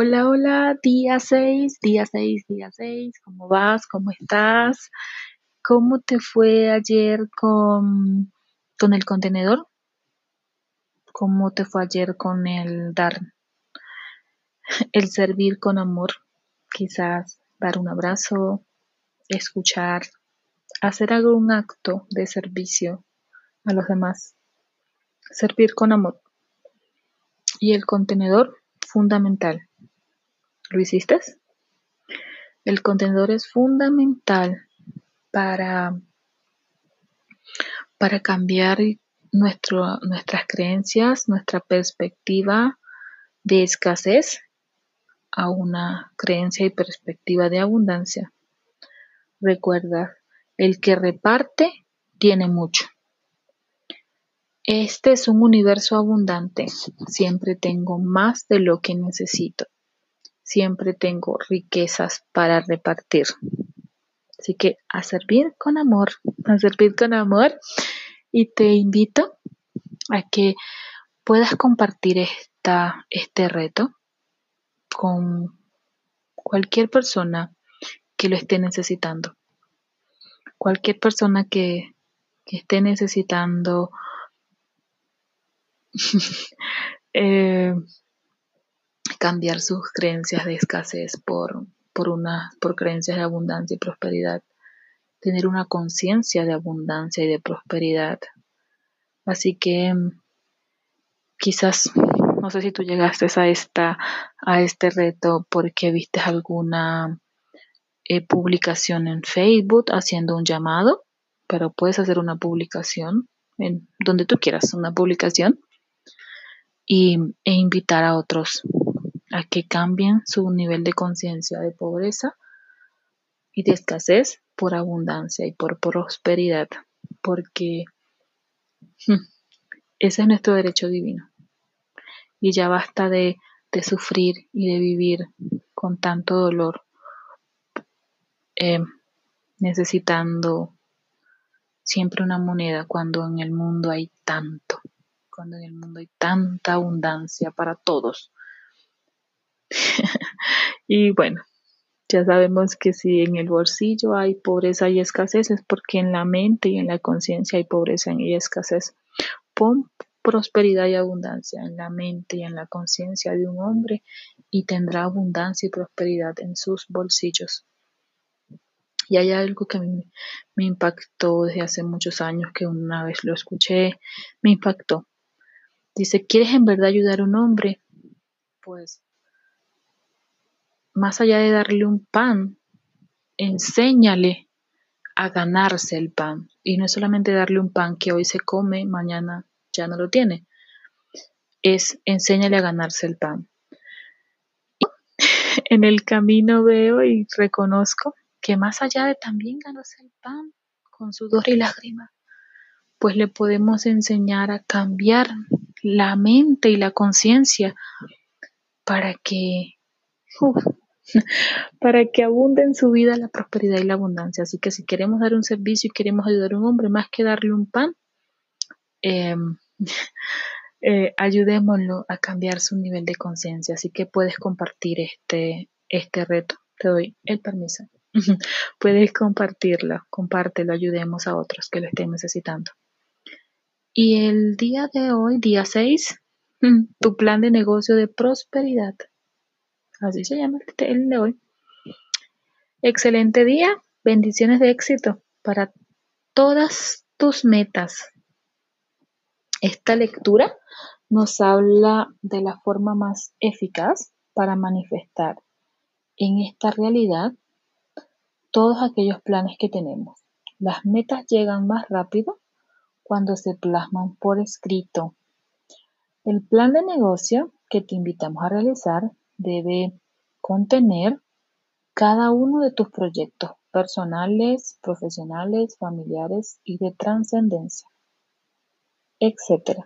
Hola, hola, día 6, día 6, día 6, ¿cómo vas? ¿Cómo estás? ¿Cómo te fue ayer con, con el contenedor? ¿Cómo te fue ayer con el dar, el servir con amor? Quizás dar un abrazo, escuchar, hacer algún acto de servicio a los demás. Servir con amor. Y el contenedor, fundamental. ¿Lo hiciste? El contenedor es fundamental para, para cambiar nuestro, nuestras creencias, nuestra perspectiva de escasez a una creencia y perspectiva de abundancia. Recuerda, el que reparte tiene mucho. Este es un universo abundante. Siempre tengo más de lo que necesito. Siempre tengo riquezas para repartir. Así que a servir con amor, a servir con amor. Y te invito a que puedas compartir esta, este reto con cualquier persona que lo esté necesitando. Cualquier persona que, esté necesitando eh, cambiar sus creencias de escasez por, por, una, por creencias de abundancia y prosperidad. Tener una conciencia de abundancia y de prosperidad. Así que quizás, no sé si tú llegaste a, esta, a este reto porque viste alguna eh, publicación en Facebook haciendo un llamado, pero puedes hacer una publicación en donde tú quieras, una publicación y, e invitar a otros a que cambien su nivel de conciencia de pobreza y de escasez por abundancia y por prosperidad, porque hmm, ese es nuestro derecho divino. Y ya basta de, de sufrir y de vivir con tanto dolor, eh, necesitando siempre una moneda cuando en el mundo hay tanto cuando en el mundo hay tanta abundancia para todos. y bueno, ya sabemos que si en el bolsillo hay pobreza y escasez es porque en la mente y en la conciencia hay pobreza y escasez. Pon prosperidad y abundancia en la mente y en la conciencia de un hombre y tendrá abundancia y prosperidad en sus bolsillos. Y hay algo que mí me impactó desde hace muchos años, que una vez lo escuché, me impactó. Dice, ¿quieres en verdad ayudar a un hombre? Pues, más allá de darle un pan, enséñale a ganarse el pan. Y no es solamente darle un pan que hoy se come, mañana ya no lo tiene. Es enséñale a ganarse el pan. En el camino veo y reconozco que más allá de también ganarse el pan con sudor y lágrimas, pues le podemos enseñar a cambiar la mente y la conciencia para que para que abunde en su vida la prosperidad y la abundancia. Así que si queremos dar un servicio y queremos ayudar a un hombre, más que darle un pan, em, eh, ayudémoslo a cambiar su nivel de conciencia. Así que puedes compartir este, este reto. Te doy el permiso. puedes compartirlo, compártelo, ayudemos a otros que lo estén necesitando. Y el día de hoy, día 6, mm, tu plan de negocio de prosperidad. Así se llama el de hoy. Excelente día, bendiciones de éxito para todas tus metas. Esta lectura nos habla de la forma más eficaz para manifestar en esta realidad todos aquellos planes que tenemos. Las metas llegan más rápido cuando se plasman por escrito. El plan de negocio que te invitamos a realizar debe contener cada uno de tus proyectos personales, profesionales, familiares y de trascendencia, etc.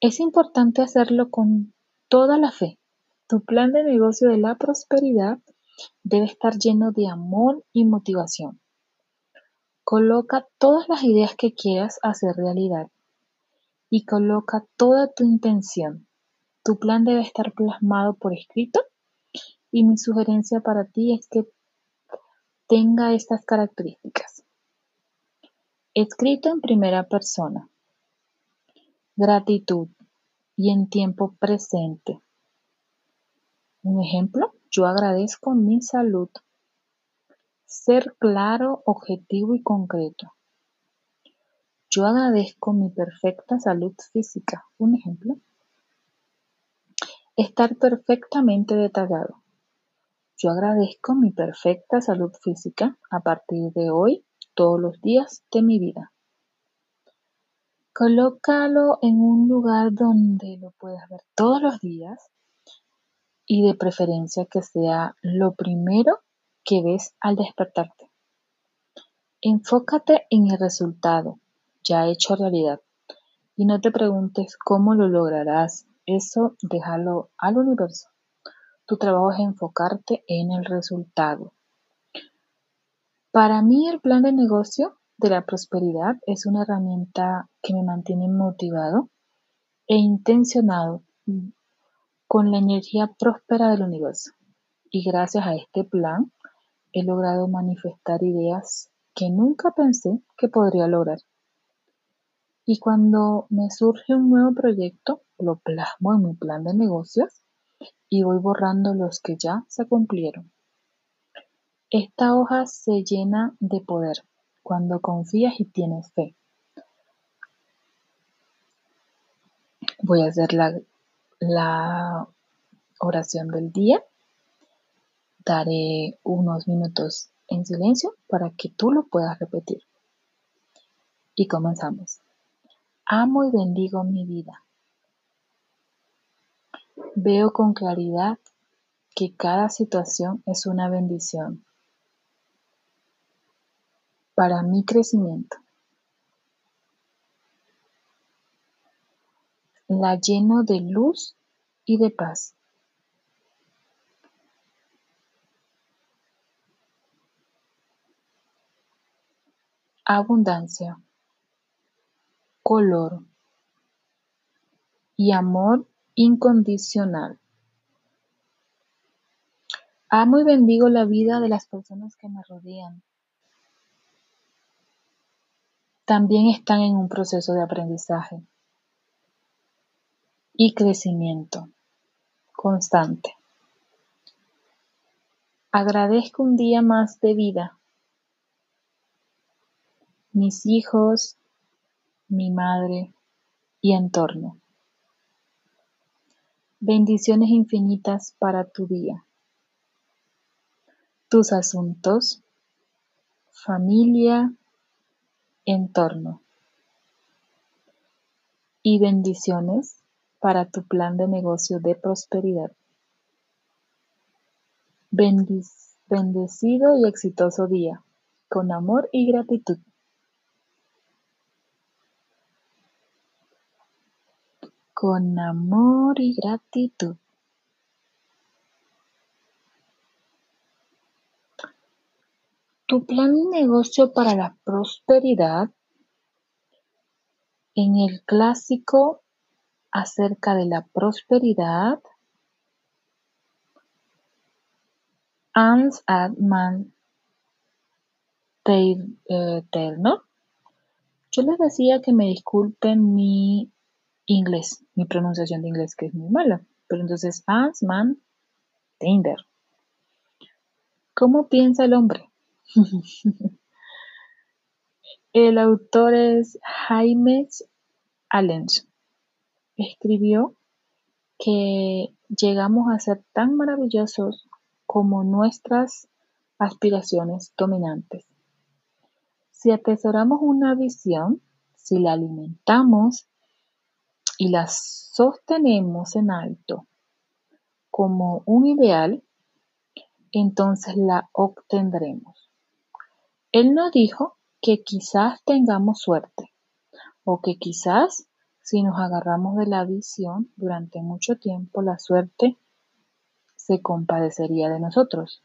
Es importante hacerlo con toda la fe. Tu plan de negocio de la prosperidad debe estar lleno de amor y motivación. Coloca todas las ideas que quieras hacer realidad y coloca toda tu intención. Tu plan debe estar plasmado por escrito y mi sugerencia para ti es que tenga estas características. Escrito en primera persona. Gratitud y en tiempo presente. Un ejemplo, yo agradezco mi salud. Ser claro, objetivo y concreto. Yo agradezco mi perfecta salud física. Un ejemplo. Estar perfectamente detallado. Yo agradezco mi perfecta salud física a partir de hoy, todos los días de mi vida. Colócalo en un lugar donde lo puedas ver todos los días y de preferencia que sea lo primero que ves al despertarte. Enfócate en el resultado ya hecho realidad y no te preguntes cómo lo lograrás. Eso déjalo al universo. Tu trabajo es enfocarte en el resultado. Para mí el plan de negocio de la prosperidad es una herramienta que me mantiene motivado e intencionado con la energía próspera del universo. Y gracias a este plan he logrado manifestar ideas que nunca pensé que podría lograr. Y cuando me surge un nuevo proyecto, lo plasmo en mi plan de negocios y voy borrando los que ya se cumplieron. Esta hoja se llena de poder cuando confías y tienes fe. Voy a hacer la, la oración del día. Daré unos minutos en silencio para que tú lo puedas repetir. Y comenzamos. Amo y bendigo mi vida. Veo con claridad que cada situación es una bendición para mi crecimiento. La lleno de luz y de paz. Abundancia, color y amor incondicional. Amo y bendigo la vida de las personas que me rodean. También están en un proceso de aprendizaje y crecimiento constante. Agradezco un día más de vida. Mis hijos, mi madre y entorno. Bendiciones infinitas para tu día. Tus asuntos, familia, entorno. Y bendiciones para tu plan de negocio de prosperidad. bendecido y exitoso día, con amor y gratitud. Con amor y gratitud. Tu plan de negocio para la prosperidad en el clásico acerca de la prosperidad, Hans Adman Taylor. Yo les decía que me disculpen mi inglés, mi pronunciación de inglés que es muy mala. Pero entonces Hans Man Tinder. ¿Cómo piensa el hombre? el autor es Jaime Allens escribió que llegamos a ser tan maravillosos como nuestras aspiraciones dominantes. Si atesoramos una visión, si la alimentamos y la sostenemos en alto como un ideal, entonces la obtendremos. Él no dijo que quizás tengamos suerte o que quizás si nos agarramos de la visión durante mucho tiempo, la suerte se compadecería de nosotros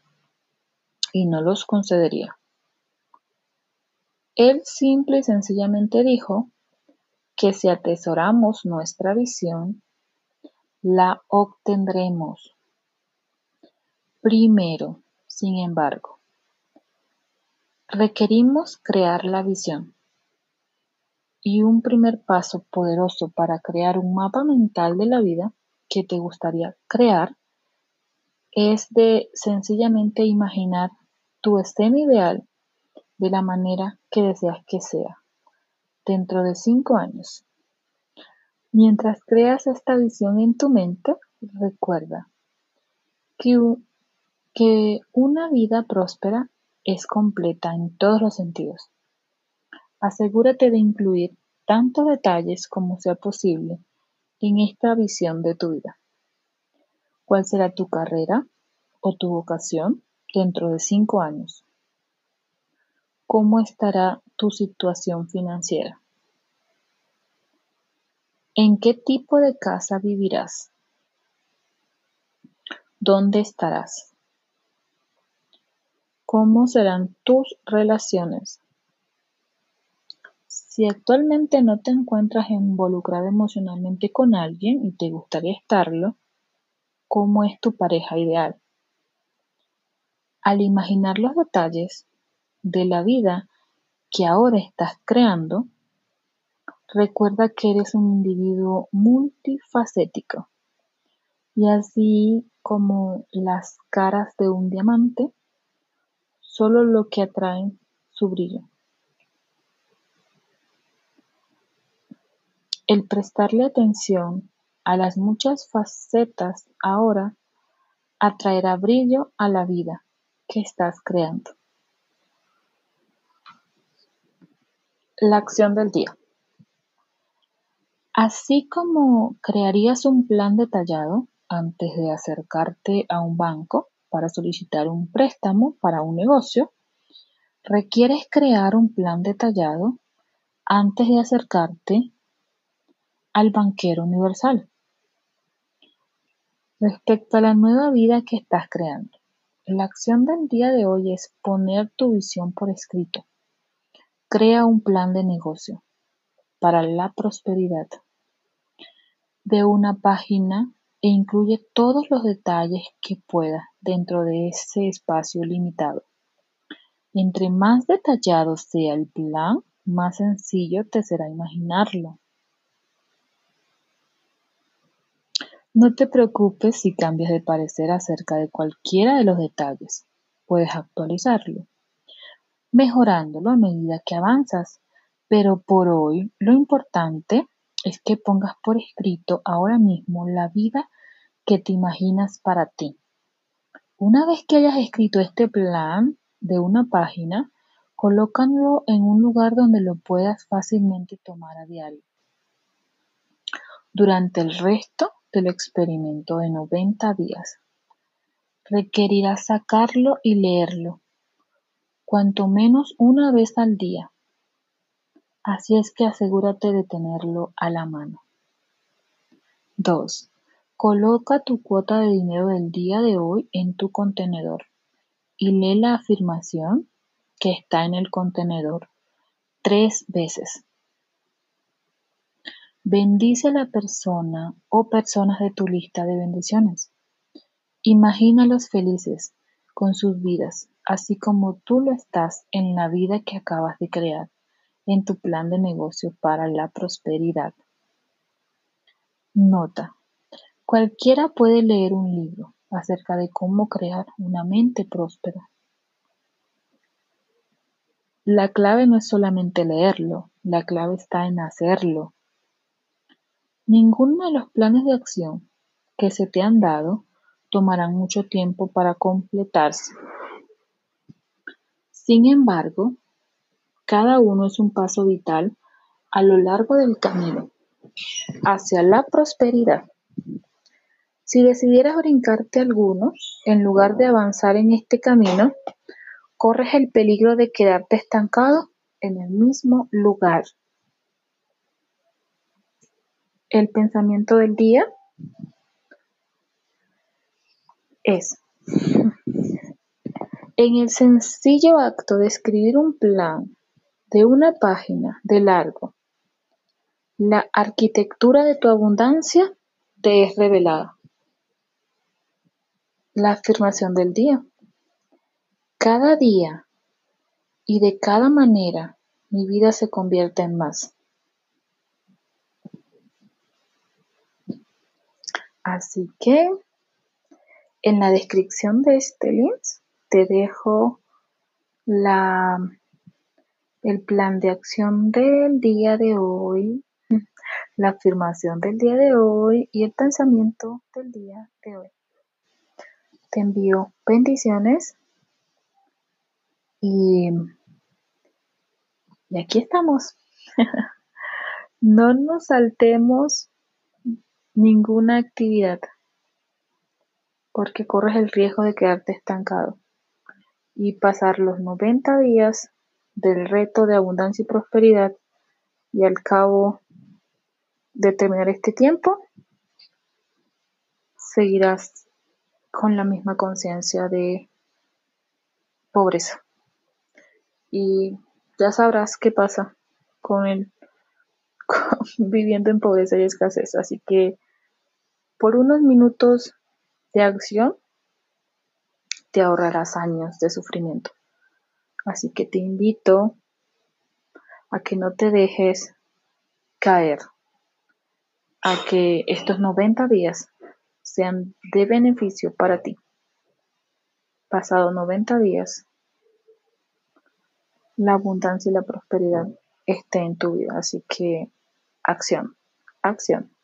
y no los concedería. Él simple y sencillamente dijo que si atesoramos nuestra visión, la obtendremos. Primero, sin embargo, requerimos crear la visión. Y un primer paso poderoso para crear un mapa mental de la vida que te gustaría crear es de sencillamente imaginar tu escena ideal de la manera que deseas que sea dentro de cinco años. Mientras creas esta visión en tu mente, recuerda que, una vida próspera es completa en todos los sentidos. Asegúrate de incluir tantos detalles como sea posible en esta visión de tu vida. ¿Cuál será tu carrera o tu vocación dentro de cinco años? ¿Cómo estará tu situación financiera? ¿En qué tipo de casa vivirás? ¿Dónde estarás? ¿Cómo serán tus relaciones? Si actualmente no te encuentras involucrado emocionalmente con alguien y te gustaría estarlo, ¿cómo es tu pareja ideal? Al imaginar los detalles de la vida que ahora estás creando, recuerda que eres un individuo multifacético y así como las caras de un diamante, solo lo que atraen su brillo. El prestarle atención a las muchas facetas ahora atraerá brillo a la vida que estás creando. La acción del día. Así como crearías un plan detallado antes de acercarte a un banco para solicitar un préstamo para un negocio, requieres crear un plan detallado antes de acercarte al banquero universal. Respecto a la nueva vida que estás creando, la acción del día de hoy es poner tu visión por escrito. Crea un plan de negocio para la prosperidad de una página e incluye todos los detalles que puedas dentro de ese espacio limitado. Entre más detallado sea el plan, más sencillo te será imaginarlo. No te preocupes si cambias de parecer acerca de cualquiera de los detalles. Puedes actualizarlo, mejorándolo a medida que avanzas. Pero por hoy lo importante es que pongas por escrito ahora mismo la vida que te imaginas para ti. Una vez que hayas escrito este plan de una página, colócalo en un lugar donde lo puedas fácilmente tomar a diario. Durante el resto del experimento de 90 días. Requerirá sacarlo y leerlo, cuanto menos una vez al día. Así es que asegúrate de tenerlo a la mano. 2. Coloca tu cuota de dinero del día de hoy en tu contenedor y lee la afirmación que está en el contenedor tres veces. Bendice a la persona o personas de tu lista de bendiciones. Imagínalos felices con sus vidas, así como tú lo estás en la vida que acabas de crear en tu plan de negocio para la prosperidad. Nota. Cualquiera puede leer un libro acerca de cómo crear una mente próspera. La clave no es solamente leerlo, la clave está en hacerlo Ninguno de los planes de acción que se te han dado tomarán mucho tiempo para completarse. Sin embargo, cada uno es un paso vital a lo largo del camino hacia la prosperidad. Si decidieras brincarte alguno, en lugar de avanzar en este camino, corres el peligro de quedarte estancado en el mismo lugar. El pensamiento del día es, en el sencillo acto de escribir un plan de una página de largo, la arquitectura de tu abundancia te es revelada. La afirmación del día. Cada día y de cada manera mi vida se convierte en más. Así que en la descripción de este link te dejo la, el plan de acción del día de hoy, la afirmación del día de hoy y el pensamiento del día de hoy. Te envío bendiciones y, y aquí estamos. no nos saltemos ninguna actividad porque corres el riesgo de quedarte estancado y pasar los 90 días del reto de abundancia y prosperidad y al cabo de terminar este tiempo seguirás con la misma conciencia de pobreza. Y ya sabrás qué pasa con el viviendo en pobreza y escasez. Así que por unos minutos de acción te ahorrarás años de sufrimiento. Así que te invito a que no te dejes caer, a que estos 90 días sean de beneficio para ti. Pasado 90 días, la abundancia y la prosperidad esté en tu vida. Así que acción, acción.